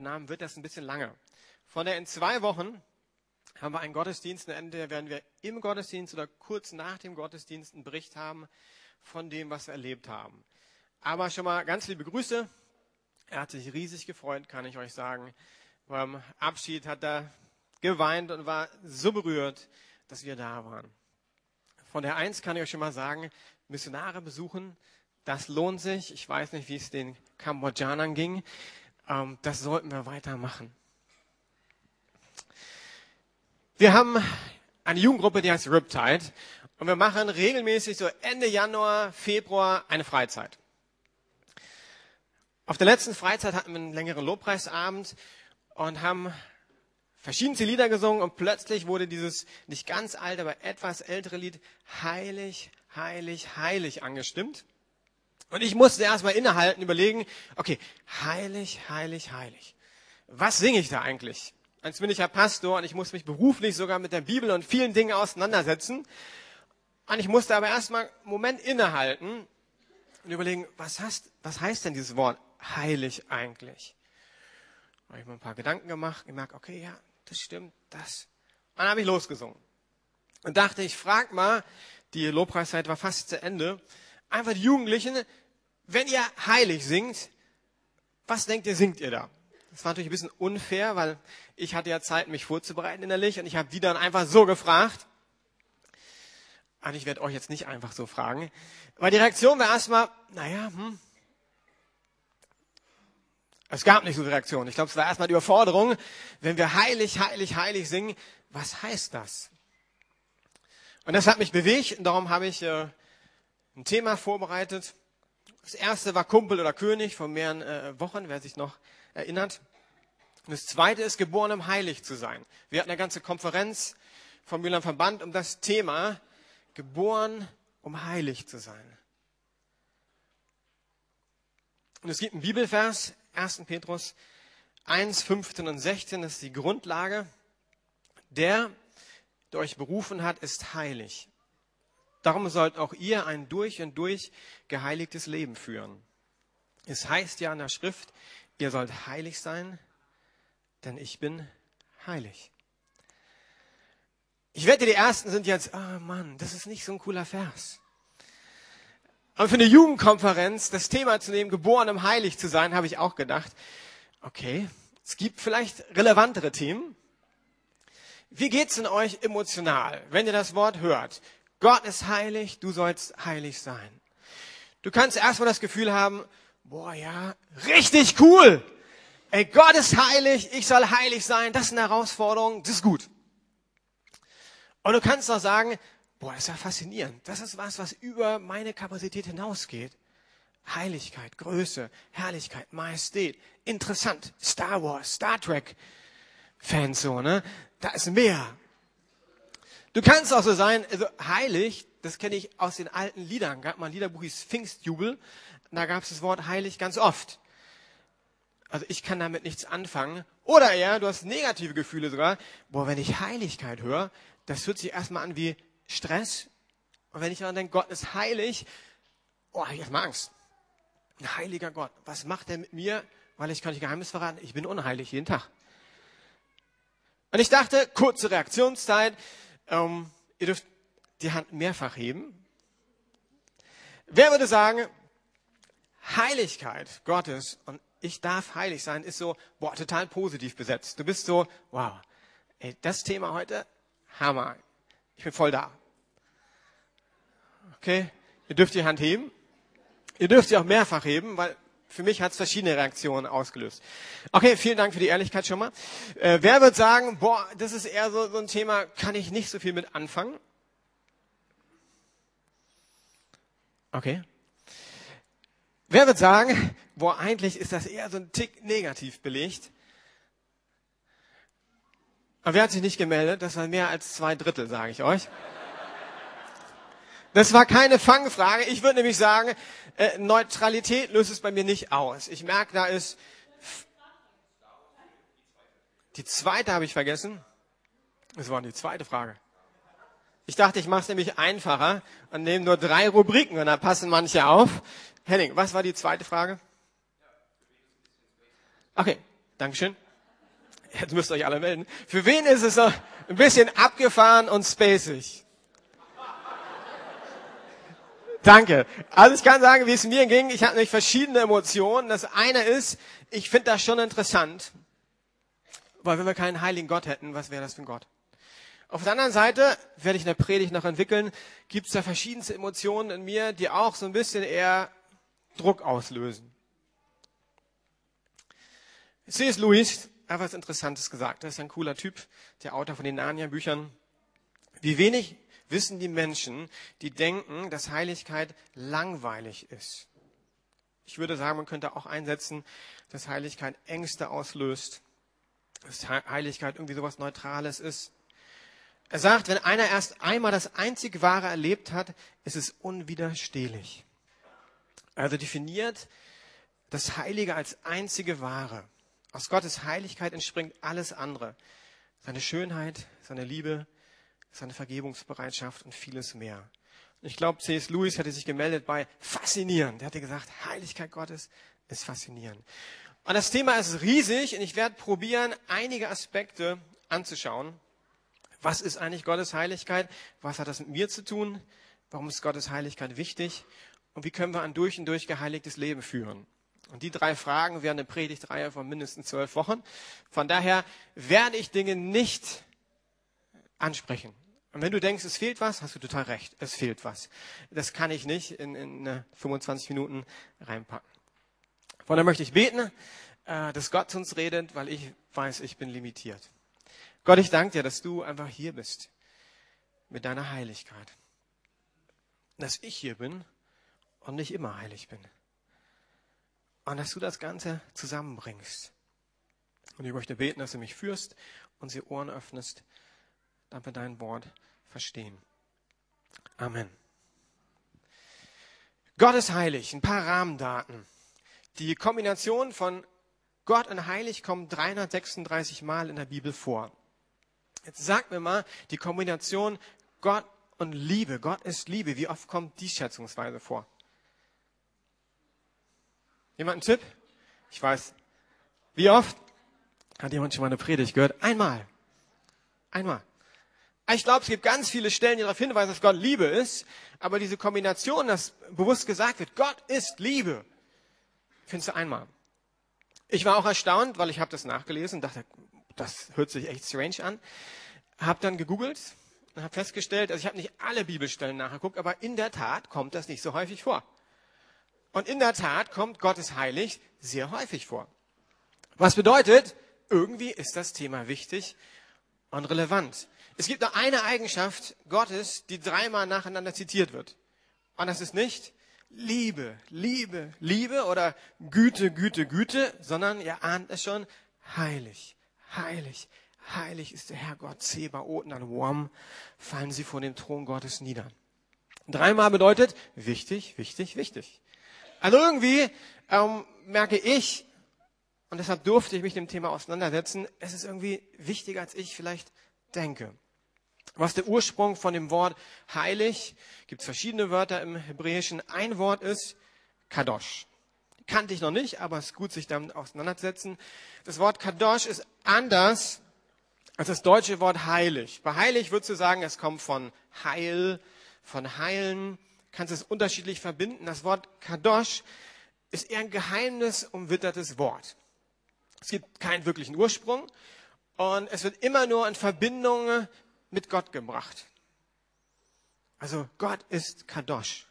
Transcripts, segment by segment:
Namen wird das ein bisschen langer. Von der in zwei Wochen haben wir einen Gottesdienst. Entweder werden wir im Gottesdienst oder kurz nach dem Gottesdienst einen Bericht haben von dem, was wir erlebt haben. Aber schon mal ganz liebe Grüße. Er hat sich riesig gefreut, kann ich euch sagen. Beim Abschied hat er geweint und war so berührt, dass wir da waren. Von der Eins kann ich euch schon mal sagen, Missionare besuchen, das lohnt sich. Ich weiß nicht, wie es den Kambodschanern ging. Ähm, das sollten wir weitermachen. Wir haben eine Jugendgruppe, die heißt Riptide. Und wir machen regelmäßig so Ende Januar, Februar eine Freizeit. Auf der letzten Freizeit hatten wir einen längeren Lobpreisabend und haben verschiedenste Lieder gesungen und plötzlich wurde dieses nicht ganz alte, aber etwas ältere Lied Heilig, Heilig, Heilig angestimmt. Und ich musste erstmal innehalten, überlegen, okay, heilig, heilig, heilig. Was singe ich da eigentlich? Als bin ich ja Pastor und ich muss mich beruflich sogar mit der Bibel und vielen Dingen auseinandersetzen. Und ich musste aber erstmal einen Moment innehalten und überlegen, was heißt, was heißt denn dieses Wort heilig eigentlich? Da habe ich mir ein paar Gedanken gemacht, gemerkt, okay, ja, das stimmt, das. Und dann habe ich losgesungen. Und dachte, ich frage mal, die Lobpreiszeit war fast zu Ende, einfach die Jugendlichen, wenn ihr heilig singt, was denkt ihr, singt ihr da? Das war natürlich ein bisschen unfair, weil ich hatte ja Zeit, mich vorzubereiten innerlich und ich habe die dann einfach so gefragt. Und ich werde euch jetzt nicht einfach so fragen. Weil die Reaktion war erstmal, naja, hm. Es gab nicht so eine Reaktion. Ich glaube, es war erstmal die Überforderung. Wenn wir heilig, heilig, heilig singen, was heißt das? Und das hat mich bewegt und darum habe ich äh, ein Thema vorbereitet. Das erste war Kumpel oder König vor mehreren äh, Wochen, wer sich noch erinnert. Und das zweite ist, geboren um heilig zu sein. Wir hatten eine ganze Konferenz vom Mühlern Verband um das Thema, geboren um heilig zu sein. Und es gibt einen Bibelvers, 1. Petrus 1, 15 und 16, das ist die Grundlage. Der, der euch berufen hat, ist heilig. Darum sollt auch ihr ein durch und durch geheiligtes Leben führen. Es heißt ja in der Schrift, ihr sollt heilig sein, denn ich bin heilig. Ich wette, die Ersten sind jetzt, oh Mann, das ist nicht so ein cooler Vers. Aber für eine Jugendkonferenz das Thema zu nehmen, geboren um heilig zu sein, habe ich auch gedacht, okay, es gibt vielleicht relevantere Themen. Wie geht's in euch emotional, wenn ihr das Wort hört? Gott ist heilig, du sollst heilig sein. Du kannst erstmal das Gefühl haben, boah, ja, richtig cool. Ey, Gott ist heilig, ich soll heilig sein, das ist eine Herausforderung, das ist gut. Und du kannst auch sagen, boah, das ist ja faszinierend. Das ist was, was über meine Kapazität hinausgeht. Heiligkeit, Größe, Herrlichkeit, Majestät, interessant. Star Wars, Star Trek Fans so, ne? Da ist mehr. Du kannst auch so sein, also heilig, das kenne ich aus den alten Liedern. Gab mal ein Liederbuch, hieß Pfingstjubel. Da gab es das Wort heilig ganz oft. Also ich kann damit nichts anfangen. Oder eher, du hast negative Gefühle sogar. Boah, wenn ich Heiligkeit höre, das hört sich erstmal an wie Stress. Und wenn ich daran denke, Gott ist heilig, oh, hab ich erstmal Angst. Ein heiliger Gott. Was macht er mit mir? Weil ich kann nicht Geheimnis verraten. Ich bin unheilig jeden Tag. Und ich dachte, kurze Reaktionszeit. Ähm, ihr dürft die Hand mehrfach heben. Wer würde sagen, Heiligkeit Gottes und ich darf heilig sein, ist so, boah, total positiv besetzt. Du bist so, wow, ey, das Thema heute, Hammer. Ich bin voll da. Okay? Ihr dürft die Hand heben. Ihr dürft sie auch mehrfach heben, weil für mich hat es verschiedene Reaktionen ausgelöst. Okay, vielen Dank für die Ehrlichkeit schon mal. Äh, wer wird sagen, boah, das ist eher so, so ein Thema, kann ich nicht so viel mit anfangen? Okay. Wer wird sagen, boah, eigentlich ist das eher so ein Tick negativ belegt? Aber wer hat sich nicht gemeldet? Das war mehr als zwei Drittel, sage ich euch. Das war keine Fangfrage. Ich würde nämlich sagen, äh, Neutralität löst es bei mir nicht aus. Ich merke, da ist. Die zweite habe ich vergessen. Das war die zweite Frage. Ich dachte, ich mache es nämlich einfacher und nehme nur drei Rubriken und dann passen manche auf. Henning, was war die zweite Frage? Okay, Dankeschön. Jetzt müsst ihr euch alle melden. Für wen ist es ein bisschen abgefahren und spacig? Danke. Also ich kann sagen, wie es mir ging. Ich hatte nämlich verschiedene Emotionen. Das eine ist, ich finde das schon interessant. Weil wenn wir keinen heiligen Gott hätten, was wäre das für ein Gott? Auf der anderen Seite, werde ich in der Predigt noch entwickeln, gibt es da verschiedenste Emotionen in mir, die auch so ein bisschen eher Druck auslösen. C.S. Lewis hat was Interessantes gesagt. Das ist ein cooler Typ, der Autor von den Narnia-Büchern. Wie wenig wissen die Menschen, die denken, dass Heiligkeit langweilig ist. Ich würde sagen, man könnte auch einsetzen, dass Heiligkeit Ängste auslöst, dass Heiligkeit irgendwie sowas Neutrales ist. Er sagt, wenn einer erst einmal das einzig Wahre erlebt hat, ist es unwiderstehlich. Also definiert das Heilige als einzige Wahre. Aus Gottes Heiligkeit entspringt alles andere. Seine Schönheit, seine Liebe, seine Vergebungsbereitschaft und vieles mehr. Ich glaube, C.S. Lewis hätte sich gemeldet bei faszinierend. Er hatte gesagt, Heiligkeit Gottes ist faszinierend. Und das Thema ist riesig und ich werde probieren, einige Aspekte anzuschauen. Was ist eigentlich Gottes Heiligkeit? Was hat das mit mir zu tun? Warum ist Gottes Heiligkeit wichtig? Und wie können wir ein durch und durch geheiligtes Leben führen? Und die drei Fragen wären eine Predigtreihe von mindestens zwölf Wochen. Von daher werde ich Dinge nicht ansprechen. Und wenn du denkst, es fehlt was, hast du total recht. Es fehlt was. Das kann ich nicht in, in 25 Minuten reinpacken. Von daher möchte ich beten, äh, dass Gott zu uns redet, weil ich weiß, ich bin limitiert. Gott, ich danke dir, dass du einfach hier bist mit deiner Heiligkeit. Dass ich hier bin und nicht immer heilig bin. Und dass du das Ganze zusammenbringst. Und ich möchte beten, dass du mich führst und sie Ohren öffnest, damit wir dein Wort verstehen. Amen. Gott ist heilig. Ein paar Rahmendaten. Die Kombination von Gott und heilig kommt 336 Mal in der Bibel vor. Jetzt sag mir mal die Kombination Gott und Liebe. Gott ist Liebe. Wie oft kommt die schätzungsweise vor? Jemand einen Tipp? Ich weiß. Wie oft? Hat jemand schon mal eine Predigt gehört? Einmal. Einmal. Ich glaube, es gibt ganz viele Stellen, die darauf hinweisen, dass Gott Liebe ist. Aber diese Kombination, dass bewusst gesagt wird, Gott ist Liebe, findest du einmal. Ich war auch erstaunt, weil ich habe das nachgelesen dachte, das hört sich echt strange an. Habe dann gegoogelt und habe festgestellt, also ich habe nicht alle Bibelstellen nachgeguckt, aber in der Tat kommt das nicht so häufig vor. Und in der Tat kommt Gottes heilig sehr häufig vor. Was bedeutet, irgendwie ist das Thema wichtig und relevant. Es gibt nur eine Eigenschaft Gottes, die dreimal nacheinander zitiert wird. Und das ist nicht Liebe, Liebe, Liebe oder Güte, Güte, Güte, sondern ihr ahnt es schon, heilig, heilig, heilig ist der Herr Gott Zebaoth. Und wham, fallen sie vor dem Thron Gottes nieder. Dreimal bedeutet wichtig, wichtig, wichtig. Also irgendwie ähm, merke ich, und deshalb durfte ich mich dem Thema auseinandersetzen, es ist irgendwie wichtiger, als ich vielleicht denke. Was der Ursprung von dem Wort heilig, gibt es verschiedene Wörter im Hebräischen. Ein Wort ist Kadosh. Kannte ich noch nicht, aber es ist gut, sich damit auseinanderzusetzen. Das Wort Kadosh ist anders als das deutsche Wort heilig. Bei heilig würdest du sagen, es kommt von Heil, von Heilen kannst es unterschiedlich verbinden. Das Wort Kadosh ist eher ein geheimnisumwittertes Wort. Es gibt keinen wirklichen Ursprung und es wird immer nur in Verbindung mit Gott gebracht. Also Gott ist Kadosh.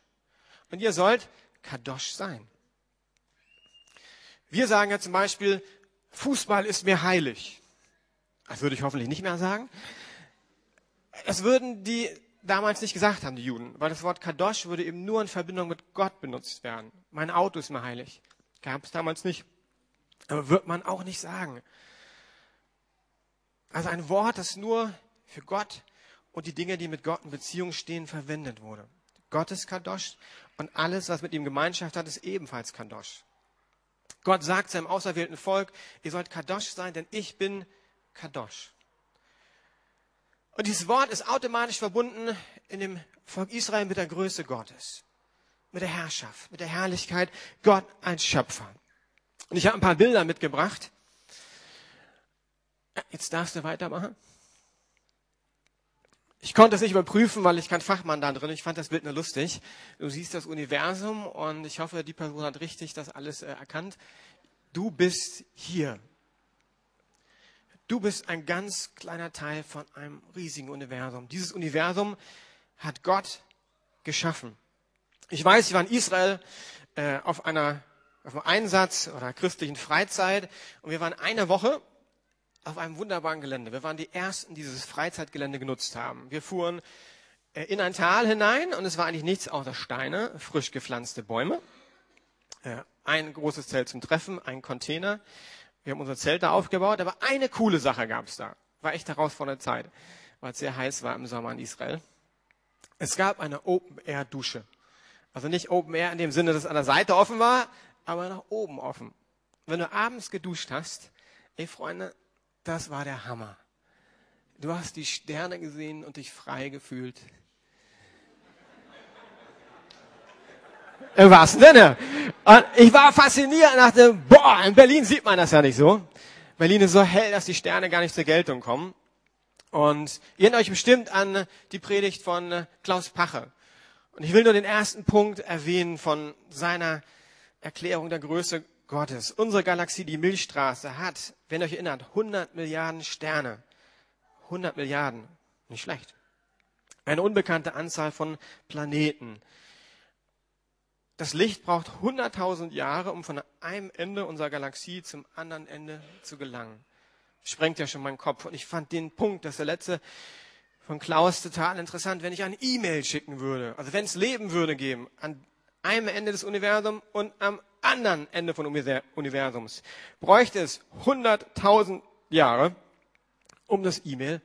Und ihr sollt Kadosh sein. Wir sagen ja zum Beispiel, Fußball ist mir heilig. Das würde ich hoffentlich nicht mehr sagen. Es würden die damals nicht gesagt haben, die Juden, weil das Wort Kadosh würde eben nur in Verbindung mit Gott benutzt werden. Mein Auto ist mir heilig. Gab es damals nicht. Aber wird man auch nicht sagen. Also ein Wort, das nur für Gott und die Dinge, die mit Gott in Beziehung stehen, verwendet wurde. Gott ist Kadosh und alles, was mit ihm Gemeinschaft hat, ist ebenfalls Kadosh. Gott sagt seinem auserwählten Volk, ihr sollt Kadosh sein, denn ich bin Kadosh. Und dieses Wort ist automatisch verbunden in dem Volk Israel mit der Größe Gottes, mit der Herrschaft, mit der Herrlichkeit. Gott ein Schöpfer. Und ich habe ein paar Bilder mitgebracht. jetzt darfst du weitermachen. Ich konnte es nicht überprüfen, weil ich kein Fachmann da drin. Ich fand das Bild nur lustig. Du siehst das Universum und ich hoffe, die Person hat richtig das alles äh, erkannt. Du bist hier. Du bist ein ganz kleiner Teil von einem riesigen Universum. Dieses Universum hat Gott geschaffen. Ich weiß, ich war in Israel äh, auf einer auf einem Einsatz oder christlichen Freizeit und wir waren eine Woche auf einem wunderbaren Gelände. Wir waren die Ersten, die dieses Freizeitgelände genutzt haben. Wir fuhren äh, in ein Tal hinein und es war eigentlich nichts außer Steine, frisch gepflanzte Bäume, äh, ein großes Zelt zum Treffen, ein Container. Wir haben unser Zelt da aufgebaut, aber eine coole Sache gab es da. War echt herausfordernde Zeit, weil es sehr heiß war im Sommer in Israel. Es gab eine Open-Air-Dusche. Also nicht Open Air in dem Sinne, dass es an der Seite offen war, aber nach oben offen. Wenn du abends geduscht hast, ey Freunde, das war der Hammer. Du hast die Sterne gesehen und dich frei gefühlt. Im wahrsten Sinne. Und ich war fasziniert und dachte, boah, in Berlin sieht man das ja nicht so. Berlin ist so hell, dass die Sterne gar nicht zur Geltung kommen. Und ihr erinnert euch bestimmt an die Predigt von Klaus Pache. Und ich will nur den ersten Punkt erwähnen von seiner Erklärung der Größe Gottes. Unsere Galaxie, die Milchstraße, hat, wenn ihr euch erinnert, 100 Milliarden Sterne. 100 Milliarden. Nicht schlecht. Eine unbekannte Anzahl von Planeten. Das Licht braucht 100.000 Jahre, um von einem Ende unserer Galaxie zum anderen Ende zu gelangen. Sprengt ja schon meinen Kopf. Und ich fand den Punkt, dass der letzte von Klaus total interessant, wenn ich eine E-Mail schicken würde. Also wenn es Leben würde geben, an einem Ende des Universums und am anderen Ende von Universums, bräuchte es 100.000 Jahre, um das E-Mail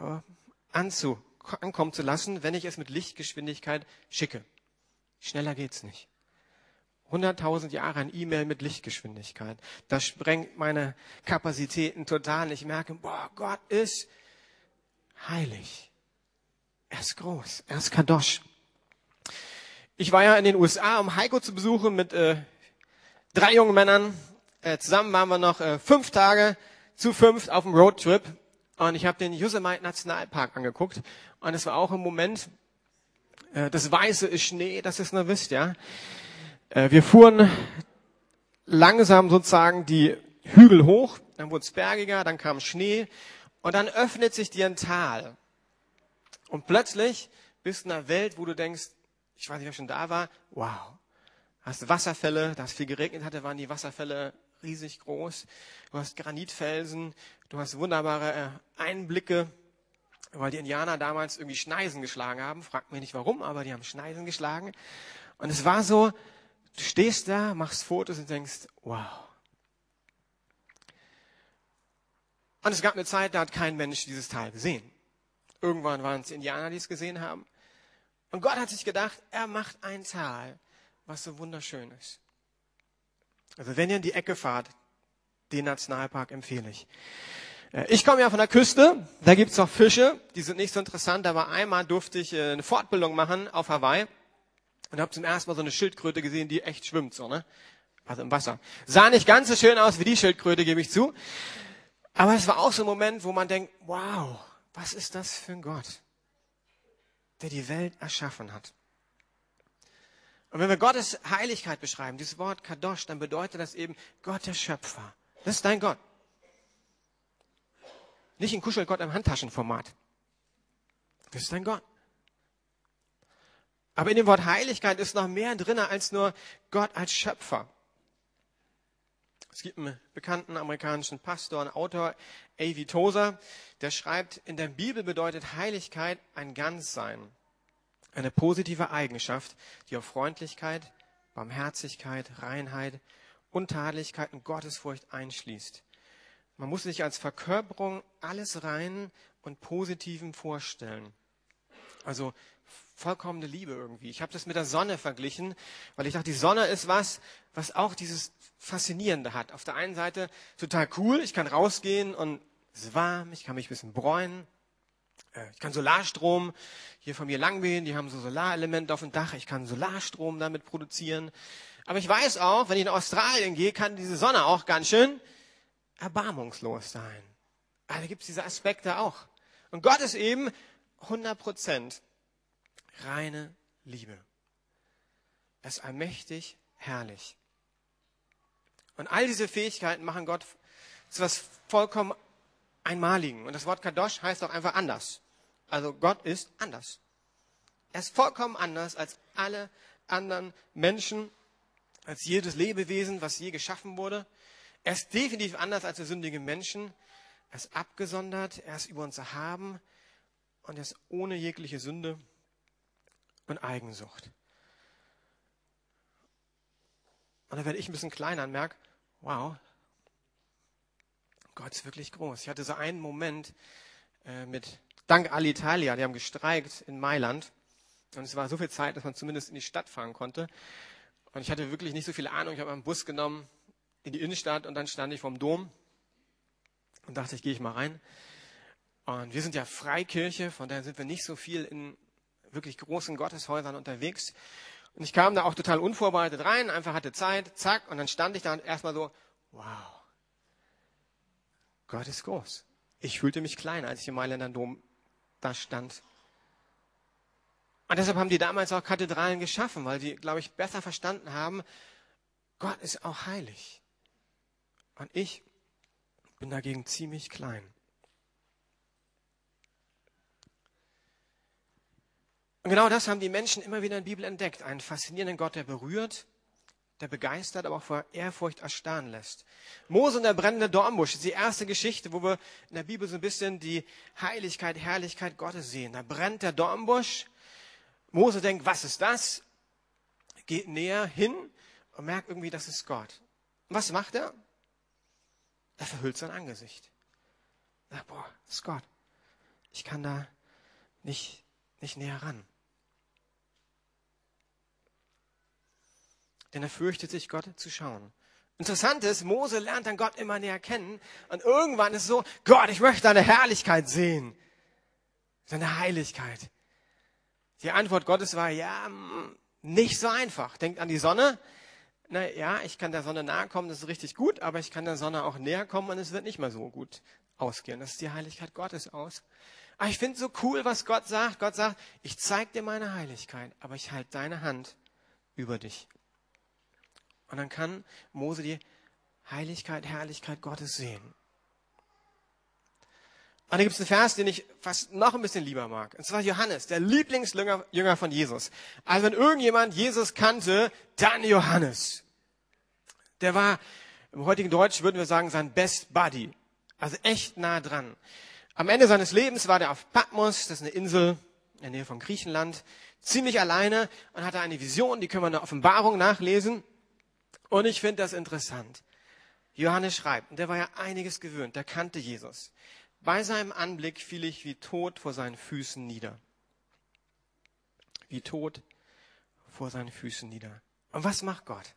äh, anzu, ankommen zu lassen, wenn ich es mit Lichtgeschwindigkeit schicke. Schneller geht's nicht. 100.000 Jahre ein E-Mail mit Lichtgeschwindigkeit. Das sprengt meine Kapazitäten total. Ich merke, boah, Gott ist heilig. Er ist groß. Er ist Kadosh. Ich war ja in den USA, um Heiko zu besuchen mit äh, drei jungen Männern. Äh, zusammen waren wir noch äh, fünf Tage zu fünft auf dem Roadtrip. Und ich habe den Yosemite Nationalpark angeguckt. Und es war auch im Moment, äh, das Weiße ist Schnee, das ist nur wisst, ja. Äh, wir fuhren langsam sozusagen die Hügel hoch, dann wurde es bergiger, dann kam Schnee und dann öffnet sich dir ein Tal. Und plötzlich bist du in einer Welt, wo du denkst, ich weiß nicht, wer schon da war, wow. Hast Wasserfälle, da es viel geregnet hatte, waren die Wasserfälle riesig groß. Du hast Granitfelsen, du hast wunderbare äh, Einblicke, weil die Indianer damals irgendwie Schneisen geschlagen haben. Fragt mich nicht warum, aber die haben Schneisen geschlagen. Und es war so, du stehst da, machst Fotos und denkst, wow. Und es gab eine Zeit, da hat kein Mensch dieses Tal gesehen. Irgendwann waren es Indianer, die es gesehen haben. Und Gott hat sich gedacht, er macht ein Tal, was so wunderschön ist. Also wenn ihr in die Ecke fahrt, den Nationalpark empfehle ich. Äh, ich komme ja von der Küste, da gibt's auch Fische, die sind nicht so interessant, aber einmal durfte ich äh, eine Fortbildung machen auf Hawaii und habe zum ersten Mal so eine Schildkröte gesehen, die echt schwimmt, so, ne? Also im Wasser. Sah nicht ganz so schön aus wie die Schildkröte, gebe ich zu. Aber es war auch so ein Moment, wo man denkt, wow, was ist das für ein Gott, der die Welt erschaffen hat. Und wenn wir Gottes Heiligkeit beschreiben, dieses Wort Kadosh, dann bedeutet das eben Gott der Schöpfer. Das ist dein Gott. Nicht ein Kuschelgott im Handtaschenformat. Das ist dein Gott. Aber in dem Wort Heiligkeit ist noch mehr drin als nur Gott als Schöpfer. Es gibt einen bekannten amerikanischen Pastor und Autor, A.V. Tozer, der schreibt, in der Bibel bedeutet Heiligkeit ein Ganzsein, eine positive Eigenschaft, die auf Freundlichkeit, Barmherzigkeit, Reinheit, Untadelichkeit und Gottesfurcht einschließt. Man muss sich als Verkörperung alles Reinen und Positiven vorstellen. Also vollkommene Liebe irgendwie. Ich habe das mit der Sonne verglichen, weil ich dachte, die Sonne ist was, was auch dieses Faszinierende hat. Auf der einen Seite total cool, ich kann rausgehen und es ist warm, ich kann mich ein bisschen bräunen. Äh, ich kann Solarstrom hier von mir langwehen, die haben so Solarelemente auf dem Dach, ich kann Solarstrom damit produzieren. Aber ich weiß auch, wenn ich in Australien gehe, kann diese Sonne auch ganz schön erbarmungslos sein. Also gibt es diese Aspekte auch. Und Gott ist eben 100% reine Liebe. Er ist allmächtig, herrlich. Und all diese Fähigkeiten machen Gott zu was vollkommen Einmaligen. Und das Wort Kadosh heißt auch einfach anders. Also Gott ist anders. Er ist vollkommen anders als alle anderen Menschen, als jedes Lebewesen, was je geschaffen wurde. Er ist definitiv anders als der sündige Menschen. Er ist abgesondert, er ist über uns erhaben und er ist ohne jegliche Sünde und Eigensucht. Und da werde ich ein bisschen kleiner und merke, wow, Gott ist wirklich groß. Ich hatte so einen Moment äh, mit Dank Alitalia, die haben gestreikt in Mailand. Und es war so viel Zeit, dass man zumindest in die Stadt fahren konnte. Und ich hatte wirklich nicht so viel Ahnung. Ich habe einen Bus genommen in die Innenstadt und dann stand ich vorm Dom und dachte, ich gehe ich mal rein. Und wir sind ja Freikirche, von daher sind wir nicht so viel in wirklich großen Gotteshäusern unterwegs. Und ich kam da auch total unvorbereitet rein, einfach hatte Zeit, zack, und dann stand ich da und erstmal so, wow, Gott ist groß. Ich fühlte mich klein, als ich im Mailänder Dom da stand. Und deshalb haben die damals auch Kathedralen geschaffen, weil die, glaube ich, besser verstanden haben, Gott ist auch heilig. Und ich bin dagegen ziemlich klein. Und genau das haben die Menschen immer wieder in der Bibel entdeckt. Einen faszinierenden Gott, der berührt, der begeistert, aber auch vor Ehrfurcht erstarren lässt. Mose und der brennende Dornbusch ist die erste Geschichte, wo wir in der Bibel so ein bisschen die Heiligkeit, Herrlichkeit Gottes sehen. Da brennt der Dornbusch. Mose denkt, was ist das? Geht näher hin und merkt irgendwie, das ist Gott. Und was macht er? Er verhüllt sein Angesicht. Sagt, boah, das ist Gott. Ich kann da nicht, nicht näher ran. Denn er fürchtet sich, Gott zu schauen. Interessant ist, Mose lernt dann Gott immer näher kennen. Und irgendwann ist so, Gott, ich möchte deine Herrlichkeit sehen. Deine Heiligkeit. Die Antwort Gottes war, ja, nicht so einfach. Denkt an die Sonne na ja, ich kann der Sonne nahe kommen, das ist richtig gut, aber ich kann der Sonne auch näher kommen und es wird nicht mehr so gut ausgehen. Das ist die Heiligkeit Gottes aus. Aber ich finde so cool, was Gott sagt. Gott sagt, ich zeige dir meine Heiligkeit, aber ich halte deine Hand über dich. Und dann kann Mose die Heiligkeit, Herrlichkeit Gottes sehen. Und da gibt es einen Vers, den ich fast noch ein bisschen lieber mag. Und zwar Johannes, der Lieblingsjünger von Jesus. Also wenn irgendjemand Jesus kannte, dann Johannes der war, im heutigen Deutsch würden wir sagen, sein Best Buddy. Also echt nah dran. Am Ende seines Lebens war der auf Patmos, das ist eine Insel in der Nähe von Griechenland, ziemlich alleine und hatte eine Vision, die können wir in der Offenbarung nachlesen. Und ich finde das interessant. Johannes schreibt, und der war ja einiges gewöhnt, der kannte Jesus. Bei seinem Anblick fiel ich wie tot vor seinen Füßen nieder. Wie tot vor seinen Füßen nieder. Und was macht Gott?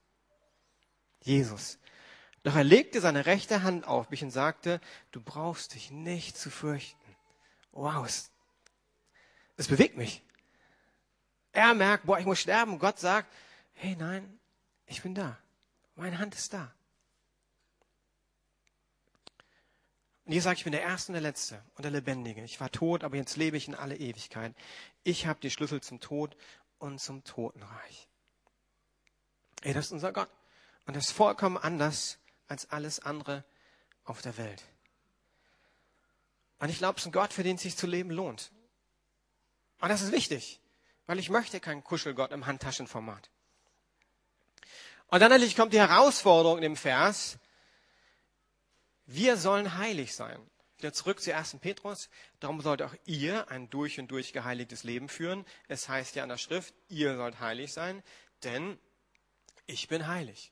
Jesus. Doch er legte seine rechte Hand auf mich und sagte, du brauchst dich nicht zu fürchten. Wow, es, es bewegt mich. Er merkt, boah, ich muss sterben. Gott sagt, hey, nein, ich bin da. Meine Hand ist da. Und Jesus sagt, ich bin der Erste und der Letzte und der Lebendige. Ich war tot, aber jetzt lebe ich in alle Ewigkeit. Ich habe die Schlüssel zum Tod und zum Totenreich. Ey, das ist unser Gott. Und das ist vollkommen anders als alles andere auf der Welt. Und ich glaube, es ist ein Gott, für den es sich zu leben lohnt. Und das ist wichtig, weil ich möchte keinen Kuschelgott im Handtaschenformat. Und dann natürlich kommt die Herausforderung in dem Vers, wir sollen heilig sein. Wieder zurück zu 1. Petrus. Darum sollt auch ihr ein durch und durch geheiligtes Leben führen. Es heißt ja in der Schrift, ihr sollt heilig sein, denn ich bin heilig.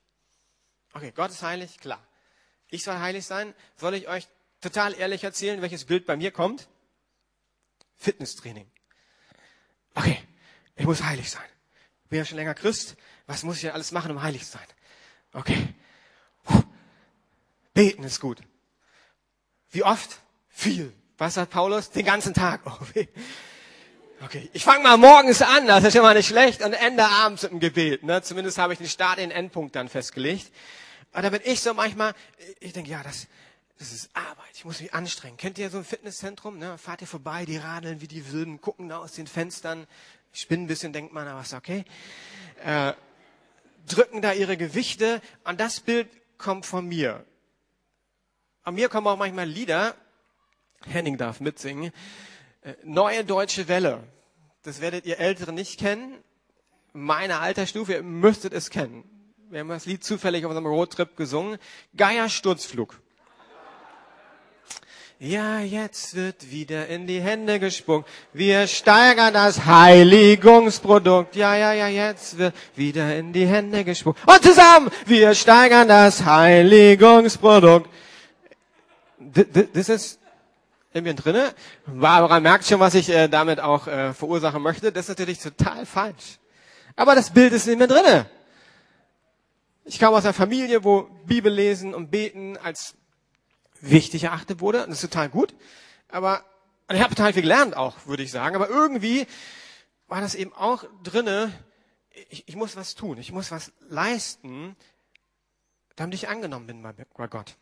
Okay, Gott ist heilig, klar. Ich soll heilig sein. Soll ich euch total ehrlich erzählen, welches Bild bei mir kommt? Fitnesstraining. Okay, ich muss heilig sein. Bin ja schon länger Christ. Was muss ich denn alles machen, um heilig zu sein? Okay. Beten ist gut. Wie oft? Viel. Was sagt Paulus? Den ganzen Tag. Oh, okay, ich fange mal morgens an, das ist schon mal nicht schlecht, und ende abends mit dem Gebet. Ne? Zumindest habe ich den Start, den Endpunkt dann festgelegt. Aber da bin ich so manchmal, ich denke, ja, das, das ist Arbeit. Ich muss mich anstrengen. Kennt ihr so ein Fitnesszentrum? Ne? Fahrt ihr vorbei, die radeln wie die Wilden, gucken da aus den Fenstern, spinnen ein bisschen, denkt man, aber ist okay. Äh, drücken da ihre Gewichte und das Bild kommt von mir. An mir kommen auch manchmal Lieder, Henning darf mitsingen, äh, Neue Deutsche Welle. Das werdet ihr Älteren nicht kennen. Meine Altersstufe, ihr müsstet es kennen. Wir haben das Lied zufällig auf unserem Roadtrip gesungen. Geier Sturzflug. Ja, jetzt wird wieder in die Hände gesprungen. Wir steigern das Heiligungsprodukt. Ja, ja, ja, jetzt wird wieder in die Hände gesprungen. Und zusammen, wir steigern das Heiligungsprodukt. Das ist in mir drinne. Barbara merkt schon, was ich äh, damit auch äh, verursachen möchte. Das ist natürlich total falsch. Aber das Bild ist in mir drinne. Ich kam aus einer Familie, wo Bibel lesen und beten als wichtig erachtet wurde. Das ist total gut. Aber ich habe total viel gelernt auch, würde ich sagen. Aber irgendwie war das eben auch drinne. Ich, ich muss was tun. Ich muss was leisten, damit ich angenommen bin bei Gott.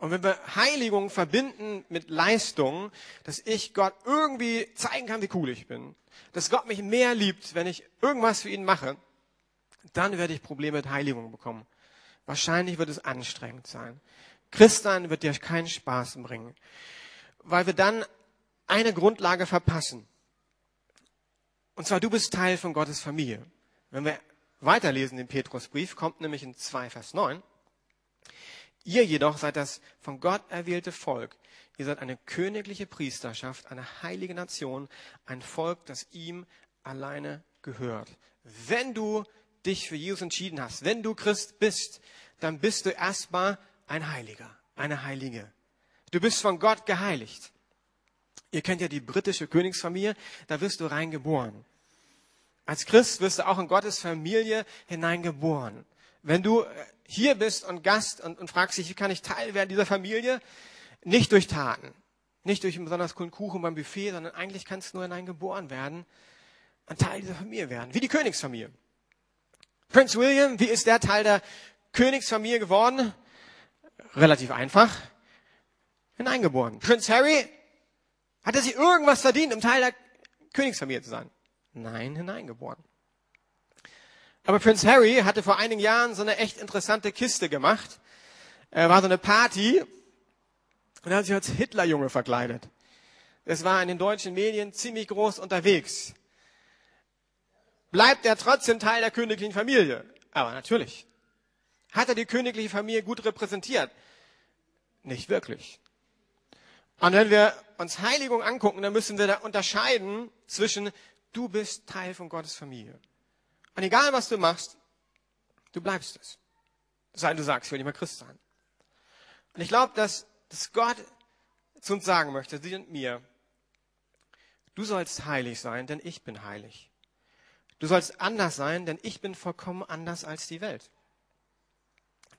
Und wenn wir Heiligung verbinden mit Leistung, dass ich Gott irgendwie zeigen kann, wie cool ich bin, dass Gott mich mehr liebt, wenn ich irgendwas für ihn mache, dann werde ich Probleme mit Heiligung bekommen. Wahrscheinlich wird es anstrengend sein. Christsein wird dir keinen Spaß bringen, weil wir dann eine Grundlage verpassen. Und zwar, du bist Teil von Gottes Familie. Wenn wir weiterlesen den Petrusbrief, kommt nämlich in 2 Vers 9. Ihr jedoch seid das von Gott erwählte Volk. Ihr seid eine königliche Priesterschaft, eine heilige Nation, ein Volk, das ihm alleine gehört. Wenn du dich für Jesus entschieden hast, wenn du Christ bist, dann bist du erstmal ein Heiliger, eine Heilige. Du bist von Gott geheiligt. Ihr kennt ja die britische Königsfamilie, da wirst du reingeboren. Als Christ wirst du auch in Gottes Familie hineingeboren. Wenn du äh, hier bist und Gast und, und fragst dich, wie kann ich Teil werden dieser Familie? Nicht durch Taten, nicht durch einen besonders coolen Kuchen beim Buffet, sondern eigentlich kannst du nur hineingeboren werden, ein Teil dieser Familie werden, wie die Königsfamilie. Prince William, wie ist der Teil der Königsfamilie geworden? Relativ einfach. Hineingeboren. Prince Harry, hat er sich irgendwas verdient, um Teil der Königsfamilie zu sein? Nein, hineingeboren. Aber Prince Harry hatte vor einigen Jahren so eine echt interessante Kiste gemacht. Er war so eine Party und er hat sich als Hitlerjunge verkleidet. Es war in den deutschen Medien ziemlich groß unterwegs bleibt er trotzdem Teil der königlichen Familie. Aber natürlich. Hat er die königliche Familie gut repräsentiert? Nicht wirklich. Und wenn wir uns Heiligung angucken, dann müssen wir da unterscheiden zwischen, du bist Teil von Gottes Familie. Und egal was du machst, du bleibst es. Sei du sagst, ich will nicht mehr Christ sein. Und ich glaube, dass, dass Gott zu uns sagen möchte, sie und mir, du sollst heilig sein, denn ich bin heilig. Du sollst anders sein, denn ich bin vollkommen anders als die Welt.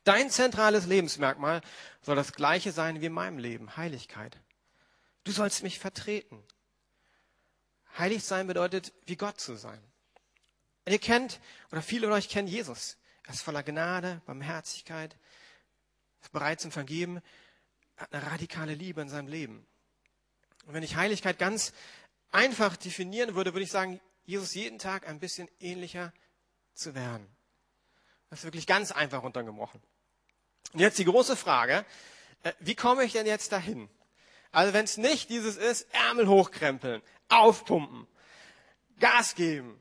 Dein zentrales Lebensmerkmal soll das gleiche sein wie in meinem Leben, Heiligkeit. Du sollst mich vertreten. Heilig sein bedeutet, wie Gott zu sein. Und ihr kennt, oder viele von euch kennen Jesus. Er ist voller Gnade, Barmherzigkeit, ist bereit zum Vergeben, hat eine radikale Liebe in seinem Leben. Und wenn ich Heiligkeit ganz einfach definieren würde, würde ich sagen, Jesus jeden Tag ein bisschen ähnlicher zu werden. Das ist wirklich ganz einfach runtergebrochen. Und jetzt die große Frage, äh, wie komme ich denn jetzt dahin? Also wenn es nicht dieses ist, Ärmel hochkrempeln, aufpumpen, Gas geben.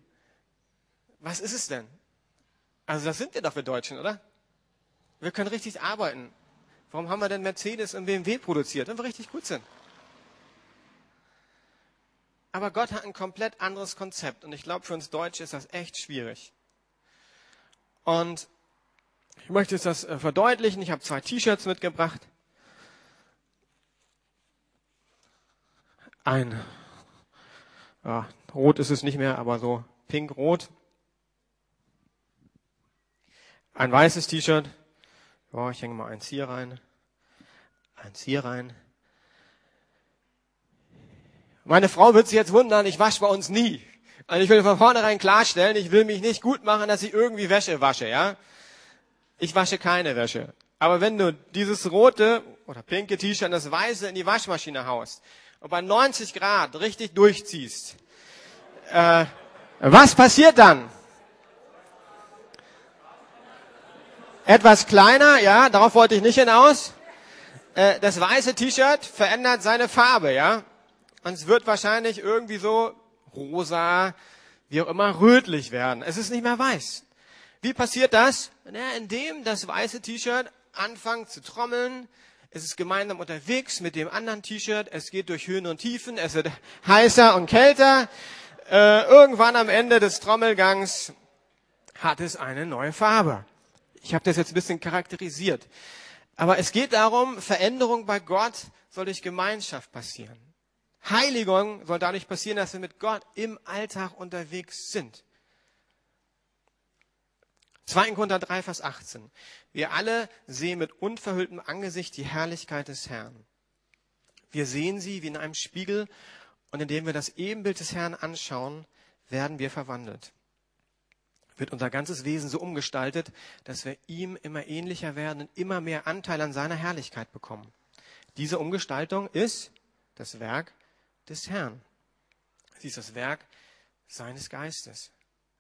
Was ist es denn? Also das sind wir doch wir Deutschen, oder? Wir können richtig arbeiten. Warum haben wir denn Mercedes und BMW produziert, wenn wir richtig gut sind? Aber Gott hat ein komplett anderes Konzept. Und ich glaube, für uns Deutsche ist das echt schwierig. Und ich möchte jetzt das äh, verdeutlichen. Ich habe zwei T-Shirts mitgebracht. Ein, ja, rot ist es nicht mehr, aber so pink-rot. Ein weißes T-Shirt. Ja, ich hänge mal eins hier rein. Eins hier rein. Meine Frau wird sich jetzt wundern, ich wasche bei uns nie. Und ich will von vornherein klarstellen, ich will mich nicht gut machen, dass ich irgendwie Wäsche wasche, ja? Ich wasche keine Wäsche. Aber wenn du dieses rote oder pinke T-Shirt das weiße in die Waschmaschine haust und bei 90 Grad richtig durchziehst, äh, was passiert dann? Etwas kleiner, ja, darauf wollte ich nicht hinaus. Äh, das weiße T-Shirt verändert seine Farbe, ja. Und es wird wahrscheinlich irgendwie so rosa, wie auch immer, rötlich werden. Es ist nicht mehr weiß. Wie passiert das? Na, indem das weiße T-Shirt anfängt zu trommeln. Es ist gemeinsam unterwegs mit dem anderen T-Shirt. Es geht durch Höhen und Tiefen. Es wird heißer und kälter. Äh, irgendwann am Ende des Trommelgangs hat es eine neue Farbe. Ich habe das jetzt ein bisschen charakterisiert. Aber es geht darum, Veränderung bei Gott soll durch Gemeinschaft passieren. Heiligung soll dadurch passieren, dass wir mit Gott im Alltag unterwegs sind. 2. Korinther 3, Vers 18. Wir alle sehen mit unverhülltem Angesicht die Herrlichkeit des Herrn. Wir sehen sie wie in einem Spiegel und indem wir das Ebenbild des Herrn anschauen, werden wir verwandelt. Wird unser ganzes Wesen so umgestaltet, dass wir ihm immer ähnlicher werden und immer mehr Anteil an seiner Herrlichkeit bekommen. Diese Umgestaltung ist das Werk des Herrn. Sie ist das Werk seines Geistes.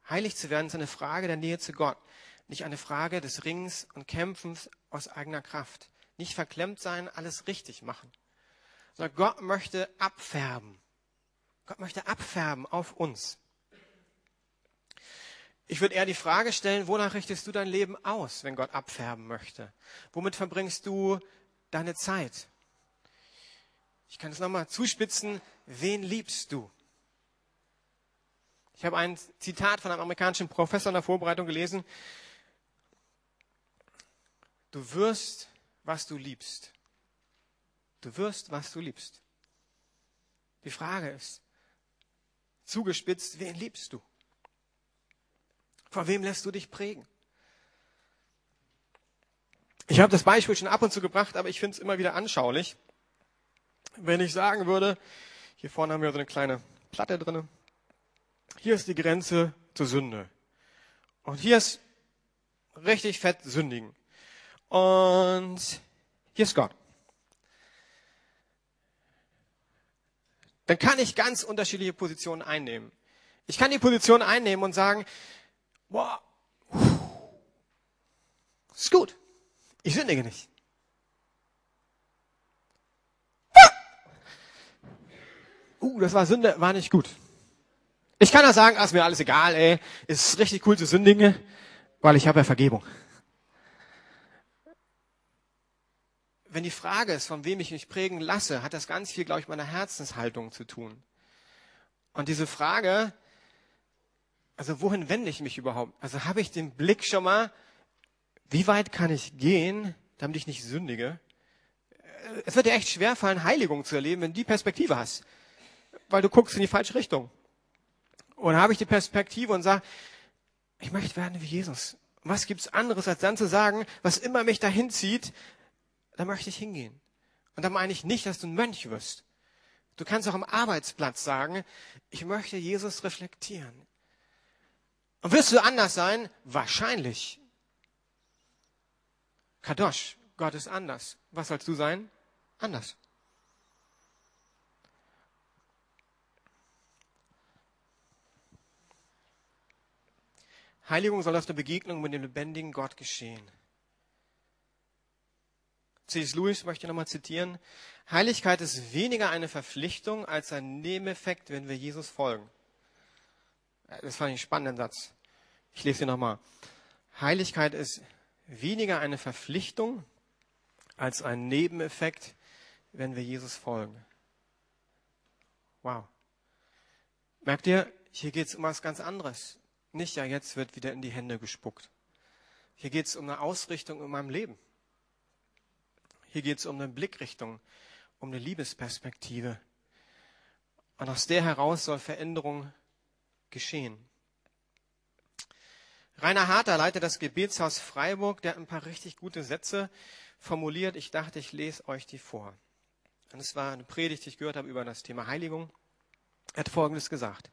Heilig zu werden ist eine Frage der Nähe zu Gott, nicht eine Frage des Ringens und Kämpfens aus eigener Kraft. Nicht verklemmt sein, alles richtig machen. Sondern Gott möchte abfärben. Gott möchte abfärben auf uns. Ich würde eher die Frage stellen, wonach richtest du dein Leben aus, wenn Gott abfärben möchte? Womit verbringst du deine Zeit? Ich kann es nochmal zuspitzen. Wen liebst du? Ich habe ein Zitat von einem amerikanischen Professor in der Vorbereitung gelesen. Du wirst, was du liebst. Du wirst, was du liebst. Die Frage ist, zugespitzt, wen liebst du? Von wem lässt du dich prägen? Ich habe das Beispiel schon ab und zu gebracht, aber ich finde es immer wieder anschaulich. Wenn ich sagen würde, hier vorne haben wir so eine kleine Platte drinne. Hier ist die Grenze zur Sünde. Und hier ist richtig fett sündigen. Und hier ist Gott. Dann kann ich ganz unterschiedliche Positionen einnehmen. Ich kann die Position einnehmen und sagen, boah, ist gut. Ich sündige nicht. Uh, das war Sünde, war nicht gut. Ich kann ja sagen, ach, ist mir alles egal, ey. Ist richtig cool zu sündigen, weil ich habe ja Vergebung. Wenn die Frage ist, von wem ich mich prägen lasse, hat das ganz viel, glaube ich, mit meiner Herzenshaltung zu tun. Und diese Frage, also wohin wende ich mich überhaupt? Also habe ich den Blick schon mal, wie weit kann ich gehen, damit ich nicht sündige? Es wird dir echt schwer fallen, Heiligung zu erleben, wenn du die Perspektive hast. Weil du guckst in die falsche Richtung. Und habe ich die Perspektive und sage, ich möchte werden wie Jesus. Was gibt's anderes, als dann zu sagen, was immer mich dahin zieht, da möchte ich hingehen. Und da meine ich nicht, dass du ein Mönch wirst. Du kannst auch am Arbeitsplatz sagen, ich möchte Jesus reflektieren. Und wirst du anders sein? Wahrscheinlich. Kadosh, Gott ist anders. Was sollst du sein? Anders. Heiligung soll aus der Begegnung mit dem lebendigen Gott geschehen. C.S. Lewis möchte ich nochmal zitieren. Heiligkeit ist weniger eine Verpflichtung als ein Nebeneffekt, wenn wir Jesus folgen. Das fand ich einen spannenden Satz. Ich lese ihn nochmal. Heiligkeit ist weniger eine Verpflichtung als ein Nebeneffekt, wenn wir Jesus folgen. Wow. Merkt ihr, hier geht es um was ganz anderes. Nicht, ja, jetzt wird wieder in die Hände gespuckt. Hier geht es um eine Ausrichtung in meinem Leben. Hier geht es um eine Blickrichtung, um eine Liebesperspektive. Und aus der heraus soll Veränderung geschehen. Rainer Harter leitet das Gebetshaus Freiburg. Der hat ein paar richtig gute Sätze formuliert. Ich dachte, ich lese euch die vor. Und es war eine Predigt, die ich gehört habe über das Thema Heiligung. Er hat Folgendes gesagt.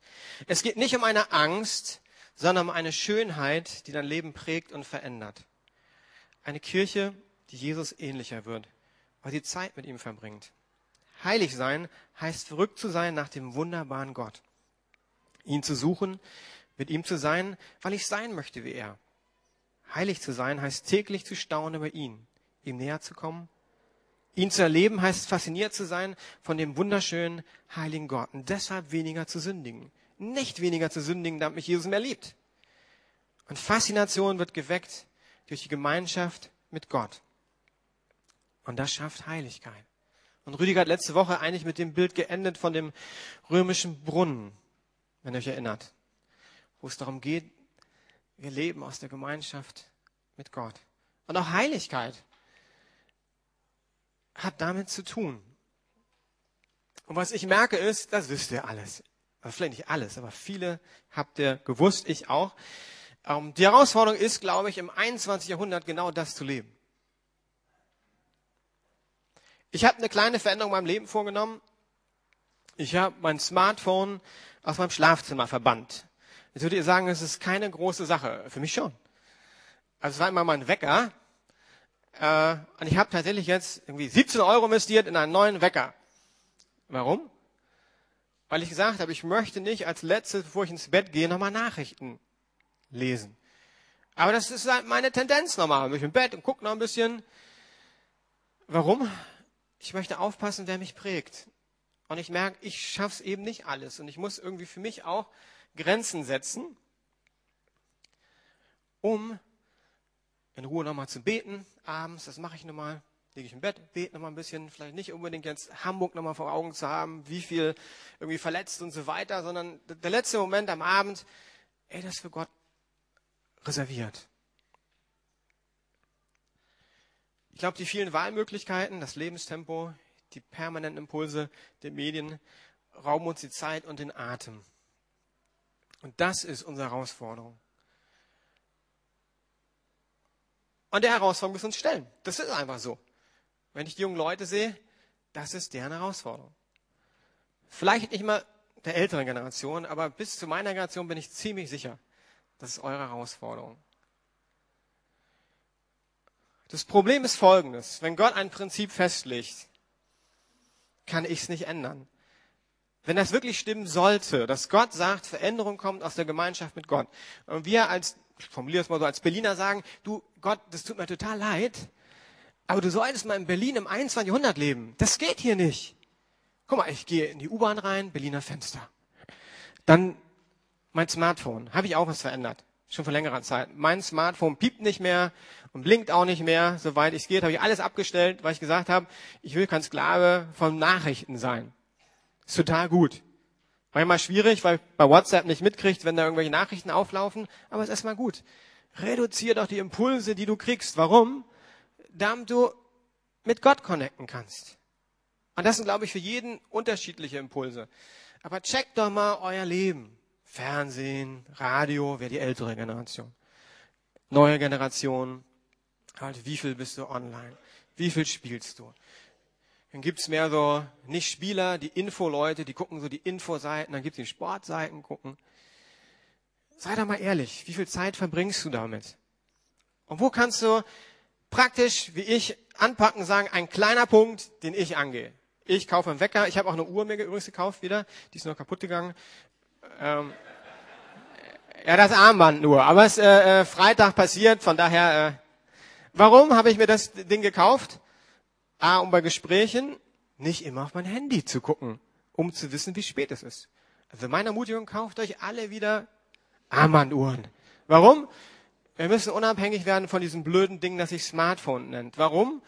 Es geht nicht um eine Angst, sondern um eine Schönheit, die dein Leben prägt und verändert. Eine Kirche, die Jesus ähnlicher wird, weil sie Zeit mit ihm verbringt. Heilig sein heißt verrückt zu sein nach dem wunderbaren Gott. Ihn zu suchen, mit ihm zu sein, weil ich sein möchte wie er. Heilig zu sein heißt täglich zu staunen über ihn, ihm näher zu kommen. Ihn zu erleben heißt fasziniert zu sein von dem wunderschönen, heiligen Gott und deshalb weniger zu sündigen. Nicht weniger zu sündigen, damit mich Jesus mehr liebt. Und Faszination wird geweckt durch die Gemeinschaft mit Gott. Und das schafft Heiligkeit. Und Rüdiger hat letzte Woche eigentlich mit dem Bild geendet von dem römischen Brunnen, wenn ihr euch erinnert, wo es darum geht, wir leben aus der Gemeinschaft mit Gott. Und auch Heiligkeit hat damit zu tun. Und was ich merke ist, das wisst ihr alles. Vielleicht nicht alles, aber viele habt ihr gewusst, ich auch. Ähm, die Herausforderung ist, glaube ich, im 21. Jahrhundert genau das zu leben. Ich habe eine kleine Veränderung in meinem Leben vorgenommen. Ich habe mein Smartphone aus meinem Schlafzimmer verbannt. Jetzt würdet ihr sagen, es ist keine große Sache. Für mich schon. Also es war immer mein Wecker. Äh, und ich habe tatsächlich jetzt irgendwie 17 Euro investiert in einen neuen Wecker. Warum? Weil ich gesagt habe, ich möchte nicht als letztes, bevor ich ins Bett gehe, nochmal Nachrichten lesen. Aber das ist halt meine Tendenz nochmal. Ich bin im Bett und gucke noch ein bisschen. Warum? Ich möchte aufpassen, wer mich prägt. Und ich merke, ich schaff's eben nicht alles. Und ich muss irgendwie für mich auch Grenzen setzen, um in Ruhe nochmal zu beten abends. Das mache ich nochmal. Liege ich im Bett, bete nochmal ein bisschen. Vielleicht nicht unbedingt jetzt Hamburg nochmal vor Augen zu haben, wie viel irgendwie verletzt und so weiter, sondern der letzte Moment am Abend, ey, das ist für Gott reserviert. Ich glaube, die vielen Wahlmöglichkeiten, das Lebenstempo, die permanenten Impulse der Medien rauben uns die Zeit und den Atem. Und das ist unsere Herausforderung. Und der Herausforderung müssen wir uns stellen. Das ist einfach so. Wenn ich die jungen Leute sehe, das ist deren Herausforderung. Vielleicht nicht mal der älteren Generation, aber bis zu meiner Generation bin ich ziemlich sicher, das ist eure Herausforderung. Das Problem ist folgendes. Wenn Gott ein Prinzip festlegt, kann ich es nicht ändern. Wenn das wirklich stimmen sollte, dass Gott sagt, Veränderung kommt aus der Gemeinschaft mit Gott. Und wir als, ich formuliere es mal so, als Berliner sagen, du Gott, das tut mir total leid, aber du solltest mal in Berlin im 21. Jahrhundert leben. Das geht hier nicht. Guck mal, ich gehe in die U-Bahn rein, Berliner Fenster. Dann mein Smartphone. Habe ich auch was verändert. Schon vor längerer Zeit. Mein Smartphone piept nicht mehr und blinkt auch nicht mehr. Soweit es geht, habe ich alles abgestellt, weil ich gesagt habe, ich will kein Sklave von Nachrichten sein. Ist total gut. Manchmal schwierig, weil bei WhatsApp nicht mitkriegt, wenn da irgendwelche Nachrichten auflaufen, aber es ist erstmal gut. Reduziere doch die Impulse, die du kriegst. Warum? Damit du mit Gott connecten kannst. Und das sind, glaube ich, für jeden unterschiedliche Impulse. Aber checkt doch mal euer Leben. Fernsehen, Radio, wäre die ältere Generation. Neue Generation, halt, wie viel bist du online? Wie viel spielst du? Dann gibt's mehr so, nicht Spieler, die Infoleute, die gucken so die Infoseiten, dann gibt's die Sportseiten gucken. Sei doch mal ehrlich, wie viel Zeit verbringst du damit? Und wo kannst du praktisch, wie ich, anpacken, sagen, ein kleiner Punkt, den ich angehe. Ich kaufe einen Wecker, ich habe auch eine Uhr mir übrigens gekauft wieder, die ist noch kaputt gegangen. Ähm, ja, das Armband nur. Aber es äh, äh, Freitag passiert, von daher. Äh, warum habe ich mir das Ding gekauft? A, um bei Gesprächen nicht immer auf mein Handy zu gucken, um zu wissen, wie spät es ist. Also meine Ermutigung, kauft euch alle wieder Armbanduhren. Warum? Wir müssen unabhängig werden von diesem blöden Ding, das sich Smartphone nennt. Warum?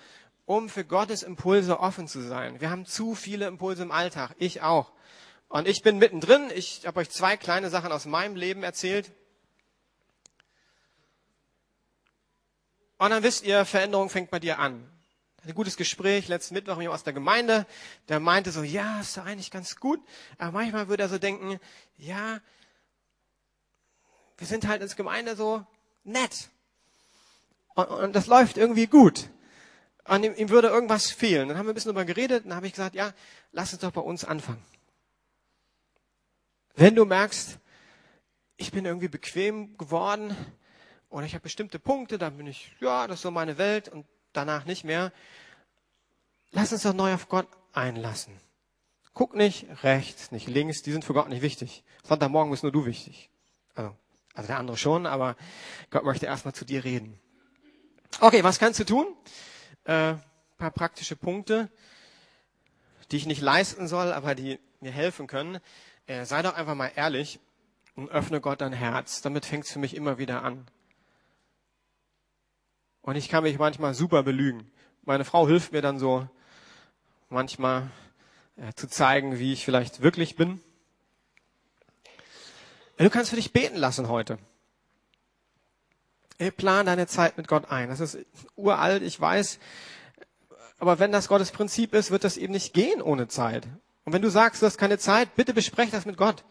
Um für Gottes Impulse offen zu sein. Wir haben zu viele Impulse im Alltag. Ich auch. Und ich bin mittendrin. Ich habe euch zwei kleine Sachen aus meinem Leben erzählt. Und dann wisst ihr, Veränderung fängt bei dir an. Ein gutes Gespräch letzten Mittwoch mit jemand aus der Gemeinde, der meinte so, ja, ist doch eigentlich ganz gut. Aber manchmal würde er so denken, ja, wir sind halt als Gemeinde so nett. Und, und das läuft irgendwie gut. Und ihm, ihm würde irgendwas fehlen. Dann haben wir ein bisschen darüber geredet und dann habe ich gesagt, ja, lass uns doch bei uns anfangen. Wenn du merkst, ich bin irgendwie bequem geworden oder ich habe bestimmte Punkte, dann bin ich, ja, das ist so meine Welt und danach nicht mehr. Lass uns doch neu auf Gott einlassen. Guck nicht rechts, nicht links, die sind für Gott nicht wichtig. Sonntagmorgen bist nur du wichtig. Also, der andere schon, aber Gott möchte erstmal zu dir reden. Okay, was kannst du tun? Äh, paar praktische Punkte, die ich nicht leisten soll, aber die mir helfen können. Äh, sei doch einfach mal ehrlich und öffne Gott dein Herz. Damit fängt es für mich immer wieder an. Und ich kann mich manchmal super belügen. Meine Frau hilft mir dann so manchmal äh, zu zeigen, wie ich vielleicht wirklich bin. Du kannst für dich beten lassen heute. Plan deine Zeit mit Gott ein. Das ist uralt, ich weiß. Aber wenn das Gottes Prinzip ist, wird das eben nicht gehen ohne Zeit. Und wenn du sagst, du hast keine Zeit, bitte besprech das mit Gott.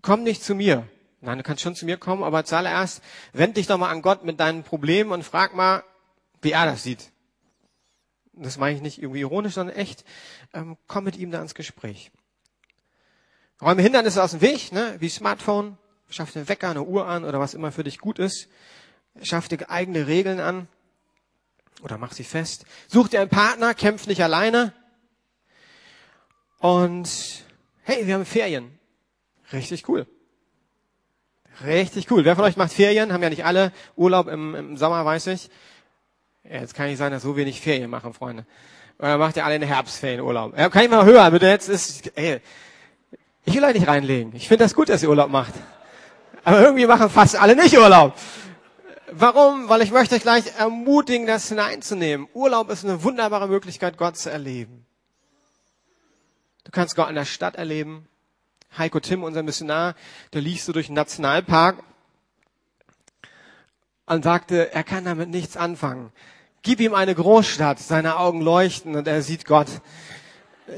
Komm nicht zu mir. Nein, du kannst schon zu mir kommen, aber zuallererst wend dich doch mal an Gott mit deinen Problemen und frag mal, wie er das sieht. Das meine ich nicht irgendwie ironisch, sondern echt. Ähm, komm mit ihm da ins Gespräch. Räume Hindernisse aus dem Weg, ne? wie Smartphone, schaff dir Wecker, eine Uhr an oder was immer für dich gut ist. Schaff dir eigene Regeln an oder mach sie fest. Such dir einen Partner, kämpf nicht alleine. Und hey, wir haben Ferien. Richtig cool. Richtig cool. Wer von euch macht Ferien? Haben ja nicht alle Urlaub im, im Sommer, weiß ich. Ja, jetzt kann nicht sein, dass so wenig Ferien machen, Freunde. Oder macht ihr alle in Herbstferien Urlaub? Ja, kann ich mal hören, bitte jetzt ist, ey, ich will euch nicht reinlegen. Ich finde das gut, dass ihr Urlaub macht. Aber irgendwie machen fast alle nicht Urlaub. Warum? Weil ich möchte euch gleich ermutigen, das hineinzunehmen. Urlaub ist eine wunderbare Möglichkeit, Gott zu erleben. Du kannst Gott in der Stadt erleben. Heiko Tim, unser Missionar, der lief so durch den Nationalpark und sagte, er kann damit nichts anfangen. Gib ihm eine Großstadt, seine Augen leuchten und er sieht Gott.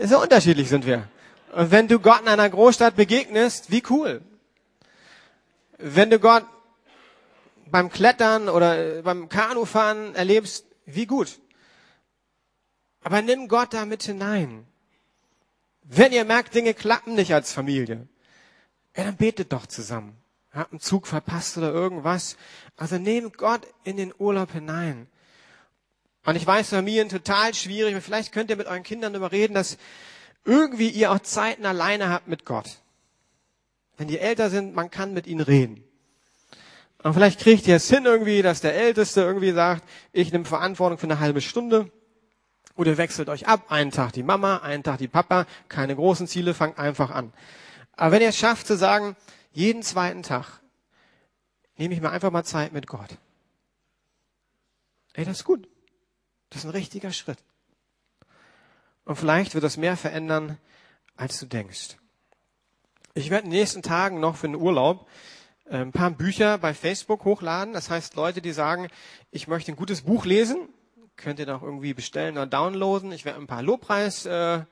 So unterschiedlich sind wir. Und wenn du Gott in einer Großstadt begegnest, wie cool. Wenn du Gott beim Klettern oder beim Kanufahren erlebst, wie gut. Aber nimm Gott da mit hinein. Wenn ihr merkt, Dinge klappen nicht als Familie, ja, dann betet doch zusammen. Habt einen Zug verpasst oder irgendwas. Also nehmt Gott in den Urlaub hinein. Und ich weiß, Familien total schwierig. Vielleicht könnt ihr mit euren Kindern darüber reden, dass irgendwie ihr auch Zeiten alleine habt mit Gott. Wenn die älter sind, man kann mit ihnen reden. Und vielleicht kriegt ihr es hin irgendwie, dass der Älteste irgendwie sagt, ich nehme Verantwortung für eine halbe Stunde. Oder wechselt euch ab. Einen Tag die Mama, einen Tag die Papa. Keine großen Ziele, fangt einfach an. Aber wenn ihr es schafft zu sagen, jeden zweiten Tag nehme ich mir einfach mal Zeit mit Gott. Ey, das ist gut. Das ist ein richtiger Schritt. Und vielleicht wird das mehr verändern, als du denkst. Ich werde in den nächsten Tagen noch für den Urlaub äh, ein paar Bücher bei Facebook hochladen. Das heißt, Leute, die sagen, ich möchte ein gutes Buch lesen, könnt ihr noch irgendwie bestellen oder downloaden. Ich werde ein paar Lobpreis äh,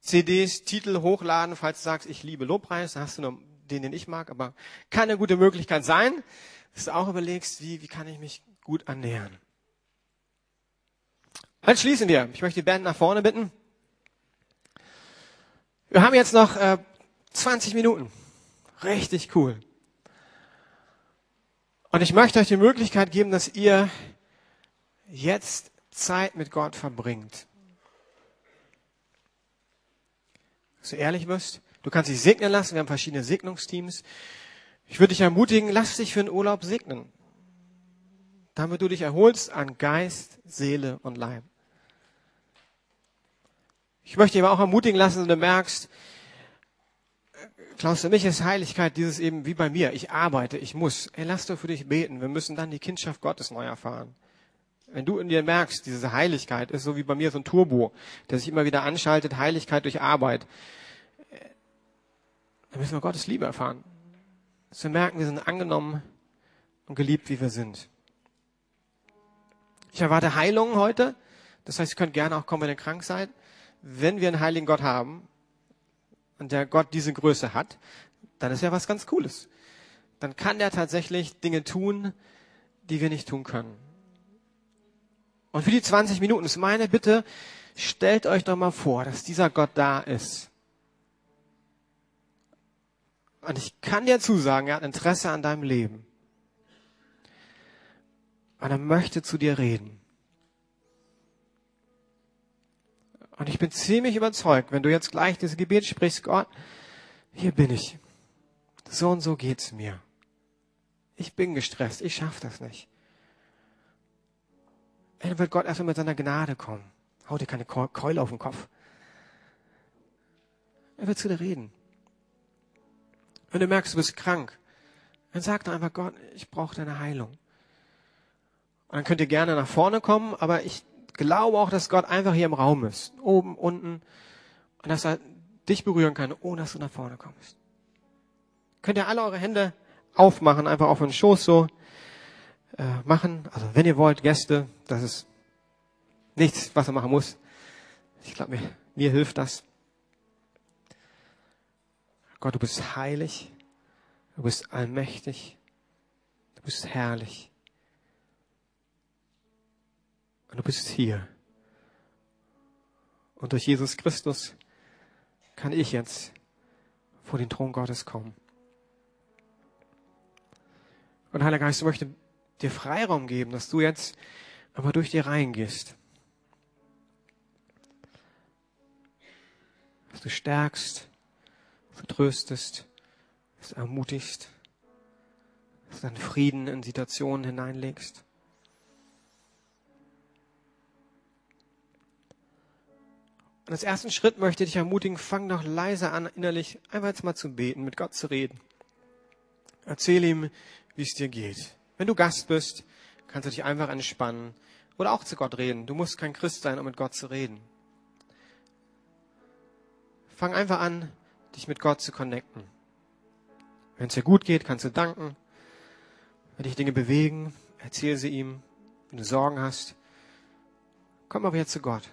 CDs, Titel hochladen, falls du sagst, ich liebe Lobpreis, dann hast du nur den, den ich mag, aber kann eine gute Möglichkeit sein, dass du auch überlegst, wie, wie kann ich mich gut ernähren. Dann schließen wir. Ich möchte die Band nach vorne bitten. Wir haben jetzt noch äh, 20 Minuten. Richtig cool. Und ich möchte euch die Möglichkeit geben, dass ihr jetzt Zeit mit Gott verbringt. Dass du ehrlich wirst. Du kannst dich segnen lassen. Wir haben verschiedene Segnungsteams. Ich würde dich ermutigen, lass dich für den Urlaub segnen. Damit du dich erholst an Geist, Seele und Leib. Ich möchte aber auch ermutigen lassen, wenn du merkst, Klaus, für mich ist Heiligkeit dieses eben wie bei mir. Ich arbeite, ich muss. Ey, lass doch für dich beten. Wir müssen dann die Kindschaft Gottes neu erfahren. Wenn du in dir merkst, diese Heiligkeit ist so wie bei mir so ein Turbo, der sich immer wieder anschaltet, Heiligkeit durch Arbeit, dann müssen wir Gottes Liebe erfahren. Dass wir merken, wir sind angenommen und geliebt, wie wir sind. Ich erwarte Heilung heute. Das heißt, ihr könnt gerne auch kommen, wenn ihr krank seid. Wenn wir einen heiligen Gott haben, und der Gott diese Größe hat, dann ist ja was ganz Cooles. Dann kann der tatsächlich Dinge tun, die wir nicht tun können. Und für die 20 Minuten ist meine Bitte, stellt euch doch mal vor, dass dieser Gott da ist. Und ich kann dir zusagen, er hat Interesse an deinem Leben. Und er möchte zu dir reden. Und ich bin ziemlich überzeugt, wenn du jetzt gleich dieses Gebet sprichst, Gott, hier bin ich. So und so geht's mir. Ich bin gestresst, ich schaffe das nicht. Dann wird Gott erstmal mit seiner Gnade kommen. Hau dir keine Keule auf den Kopf. Er wird zu dir reden. Wenn du merkst, du bist krank, dann sag doch einfach, Gott, ich brauche deine Heilung. Und dann könnt ihr gerne nach vorne kommen, aber ich glaube auch, dass Gott einfach hier im Raum ist. Oben, unten. Und dass er dich berühren kann, ohne dass du nach vorne kommst. Könnt ihr alle eure Hände aufmachen, einfach auf den Schoß so äh, machen. Also wenn ihr wollt, Gäste, das ist nichts, was er machen muss. Ich glaube, mir, mir hilft das. Gott, du bist heilig, du bist allmächtig, du bist herrlich. Und du bist hier. Und durch Jesus Christus kann ich jetzt vor den Thron Gottes kommen. Und Heiliger Geist, ich möchte dir Freiraum geben, dass du jetzt aber durch dir reingehst. Dass du stärkst, vertröstest, dass du ermutigst, dass du deinen Frieden in Situationen hineinlegst. Und als ersten Schritt möchte ich dich ermutigen, fang doch leise an, innerlich einfach jetzt mal zu beten, mit Gott zu reden. Erzähl ihm, wie es dir geht. Wenn du Gast bist, kannst du dich einfach entspannen oder auch zu Gott reden. Du musst kein Christ sein, um mit Gott zu reden. Fang einfach an, dich mit Gott zu connecten. Wenn es dir gut geht, kannst du danken. Wenn dich Dinge bewegen, erzähl sie ihm. Wenn du Sorgen hast, komm aber jetzt zu Gott.